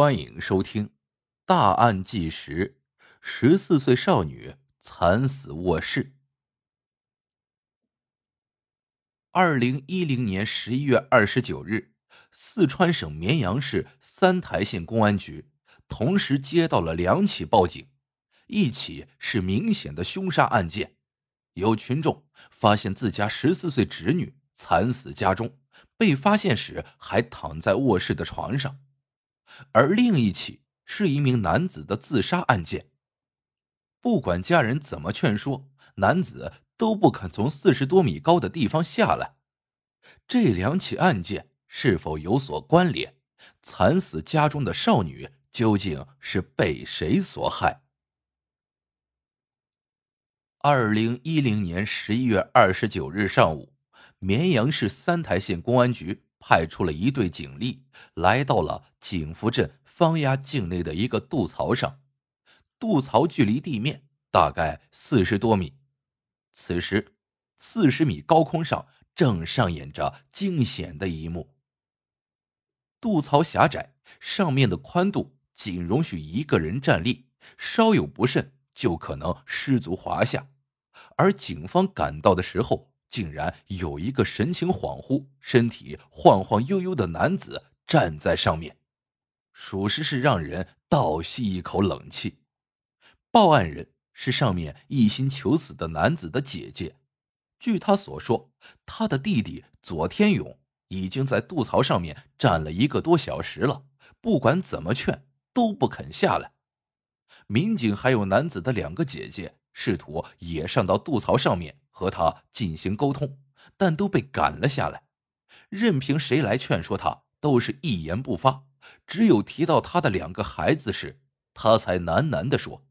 欢迎收听《大案纪实》：十四岁少女惨死卧室。二零一零年十一月二十九日，四川省绵阳市三台县公安局同时接到了两起报警，一起是明显的凶杀案件，有群众发现自家十四岁侄女惨死家中，被发现时还躺在卧室的床上。而另一起是一名男子的自杀案件。不管家人怎么劝说，男子都不肯从四十多米高的地方下来。这两起案件是否有所关联？惨死家中的少女究竟是被谁所害？二零一零年十一月二十九日上午，绵阳市三台县公安局。派出了一队警力，来到了景福镇方崖境内的一个渡槽上。渡槽距离地面大概四十多米。此时，四十米高空上正上演着惊险的一幕。渡槽狭窄，上面的宽度仅容许一个人站立，稍有不慎就可能失足滑下。而警方赶到的时候，竟然有一个神情恍惚、身体晃晃悠悠的男子站在上面，属实是让人倒吸一口冷气。报案人是上面一心求死的男子的姐姐，据他所说，他的弟弟左天勇已经在渡槽上面站了一个多小时了，不管怎么劝都不肯下来。民警还有男子的两个姐姐试图也上到渡槽上面。和他进行沟通，但都被赶了下来。任凭谁来劝说他，都是一言不发。只有提到他的两个孩子时，他才喃喃的说：“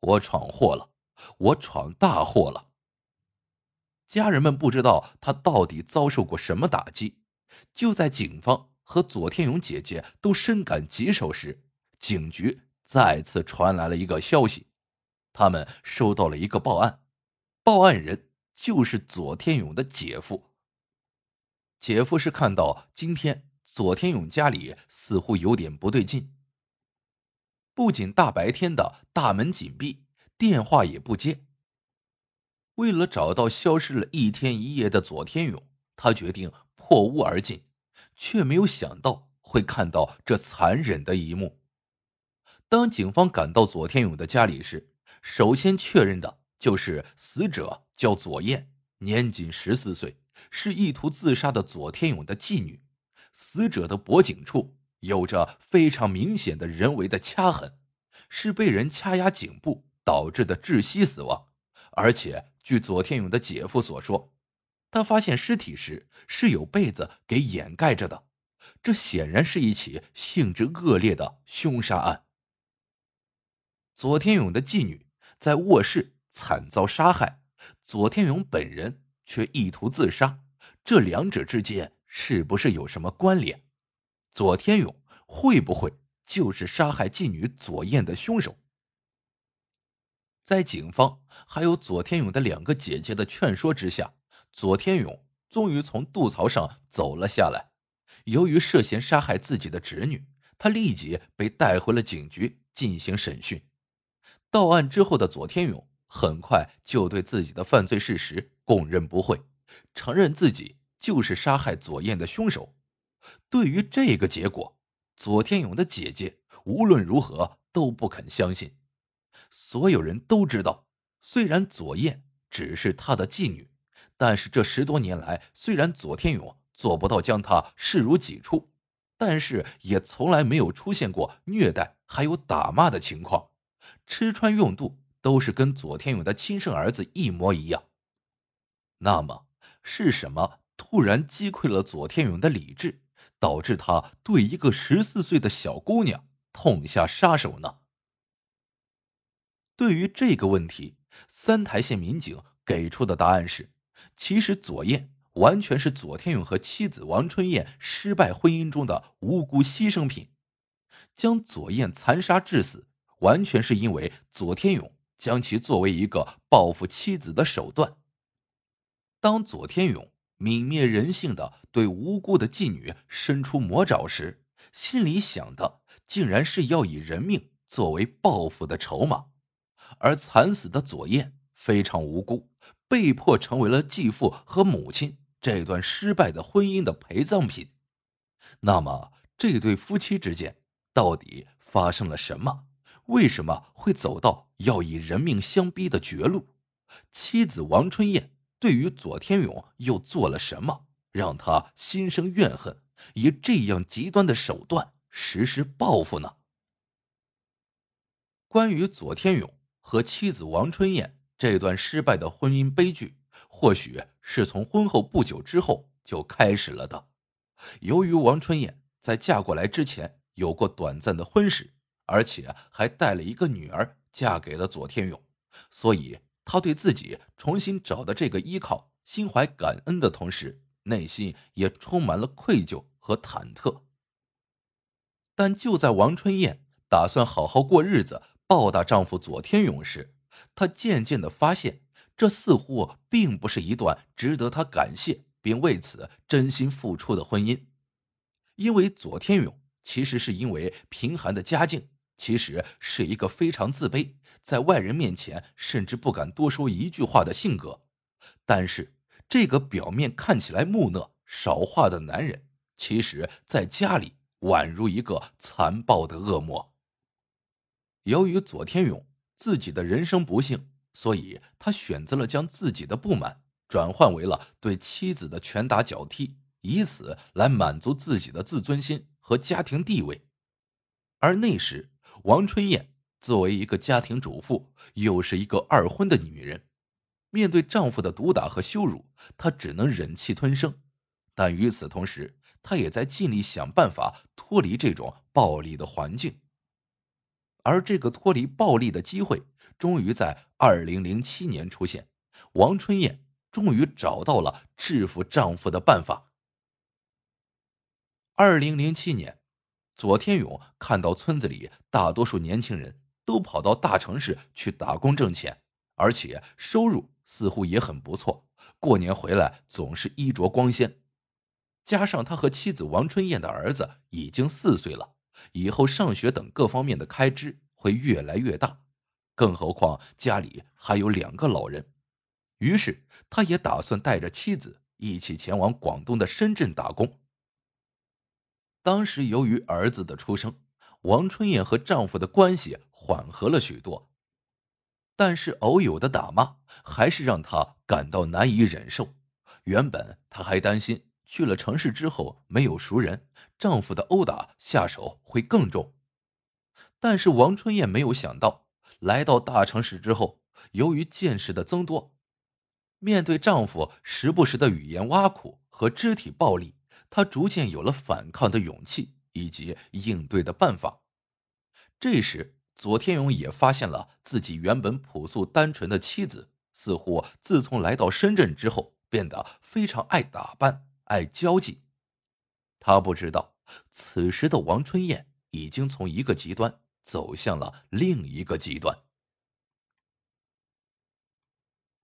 我闯祸了，我闯大祸了。”家人们不知道他到底遭受过什么打击。就在警方和左天勇姐姐都深感棘手时，警局再次传来了一个消息：他们收到了一个报案。报案人就是左天勇的姐夫。姐夫是看到今天左天勇家里似乎有点不对劲，不仅大白天的大门紧闭，电话也不接。为了找到消失了一天一夜的左天勇，他决定破屋而进，却没有想到会看到这残忍的一幕。当警方赶到左天勇的家里时，首先确认的。就是死者叫左燕，年仅十四岁，是意图自杀的左天勇的继女。死者的脖颈处有着非常明显的人为的掐痕，是被人掐压颈部导致的窒息死亡。而且，据左天勇的姐夫所说，他发现尸体时是有被子给掩盖着的。这显然是一起性质恶劣的凶杀案。左天勇的继女在卧室。惨遭杀害，左天勇本人却意图自杀，这两者之间是不是有什么关联？左天勇会不会就是杀害妓女左燕的凶手？在警方还有左天勇的两个姐姐的劝说之下，左天勇终于从渡槽上走了下来。由于涉嫌杀害自己的侄女，他立即被带回了警局进行审讯。到案之后的左天勇。很快就对自己的犯罪事实供认不讳，承认自己就是杀害左燕的凶手。对于这个结果，左天勇的姐姐无论如何都不肯相信。所有人都知道，虽然左燕只是他的妓女，但是这十多年来，虽然左天勇做不到将她视如己出，但是也从来没有出现过虐待还有打骂的情况，吃穿用度。都是跟左天勇的亲生儿子一模一样。那么是什么突然击溃了左天勇的理智，导致他对一个十四岁的小姑娘痛下杀手呢？对于这个问题，三台县民警给出的答案是：其实左燕完全是左天勇和妻子王春燕失败婚姻中的无辜牺牲品，将左燕残杀致死，完全是因为左天勇。将其作为一个报复妻子的手段。当左天勇泯灭人性的对无辜的妓女伸出魔爪时，心里想的竟然是要以人命作为报复的筹码，而惨死的左燕非常无辜，被迫成为了继父和母亲这段失败的婚姻的陪葬品。那么，这对夫妻之间到底发生了什么？为什么会走到要以人命相逼的绝路？妻子王春燕对于左天勇又做了什么，让他心生怨恨，以这样极端的手段实施报复呢？关于左天勇和妻子王春燕这段失败的婚姻悲剧，或许是从婚后不久之后就开始了的。由于王春燕在嫁过来之前有过短暂的婚史，而且还带了一个女儿嫁给了左天勇，所以她对自己重新找的这个依靠心怀感恩的同时，内心也充满了愧疚和忐忑。但就在王春燕打算好好过日子报答丈夫左天勇时，她渐渐的发现，这似乎并不是一段值得她感谢。并为此真心付出的婚姻，因为左天勇其实是因为贫寒的家境，其实是一个非常自卑，在外人面前甚至不敢多说一句话的性格。但是，这个表面看起来木讷少话的男人，其实在家里宛如一个残暴的恶魔。由于左天勇自己的人生不幸，所以他选择了将自己的不满。转换为了对妻子的拳打脚踢，以此来满足自己的自尊心和家庭地位。而那时，王春燕作为一个家庭主妇，又是一个二婚的女人，面对丈夫的毒打和羞辱，她只能忍气吞声。但与此同时，她也在尽力想办法脱离这种暴力的环境。而这个脱离暴力的机会，终于在二零零七年出现。王春燕。终于找到了制服丈夫的办法。二零零七年，左天勇看到村子里大多数年轻人都跑到大城市去打工挣钱，而且收入似乎也很不错，过年回来总是衣着光鲜。加上他和妻子王春燕的儿子已经四岁了，以后上学等各方面的开支会越来越大，更何况家里还有两个老人。于是，他也打算带着妻子一起前往广东的深圳打工。当时，由于儿子的出生，王春燕和丈夫的关系缓和了许多，但是偶有的打骂还是让她感到难以忍受。原本，她还担心去了城市之后没有熟人，丈夫的殴打下手会更重。但是，王春燕没有想到，来到大城市之后，由于见识的增多。面对丈夫时不时的语言挖苦和肢体暴力，他逐渐有了反抗的勇气以及应对的办法。这时，左天勇也发现了自己原本朴素单纯的妻子，似乎自从来到深圳之后，变得非常爱打扮、爱交际。他不知道，此时的王春燕已经从一个极端走向了另一个极端。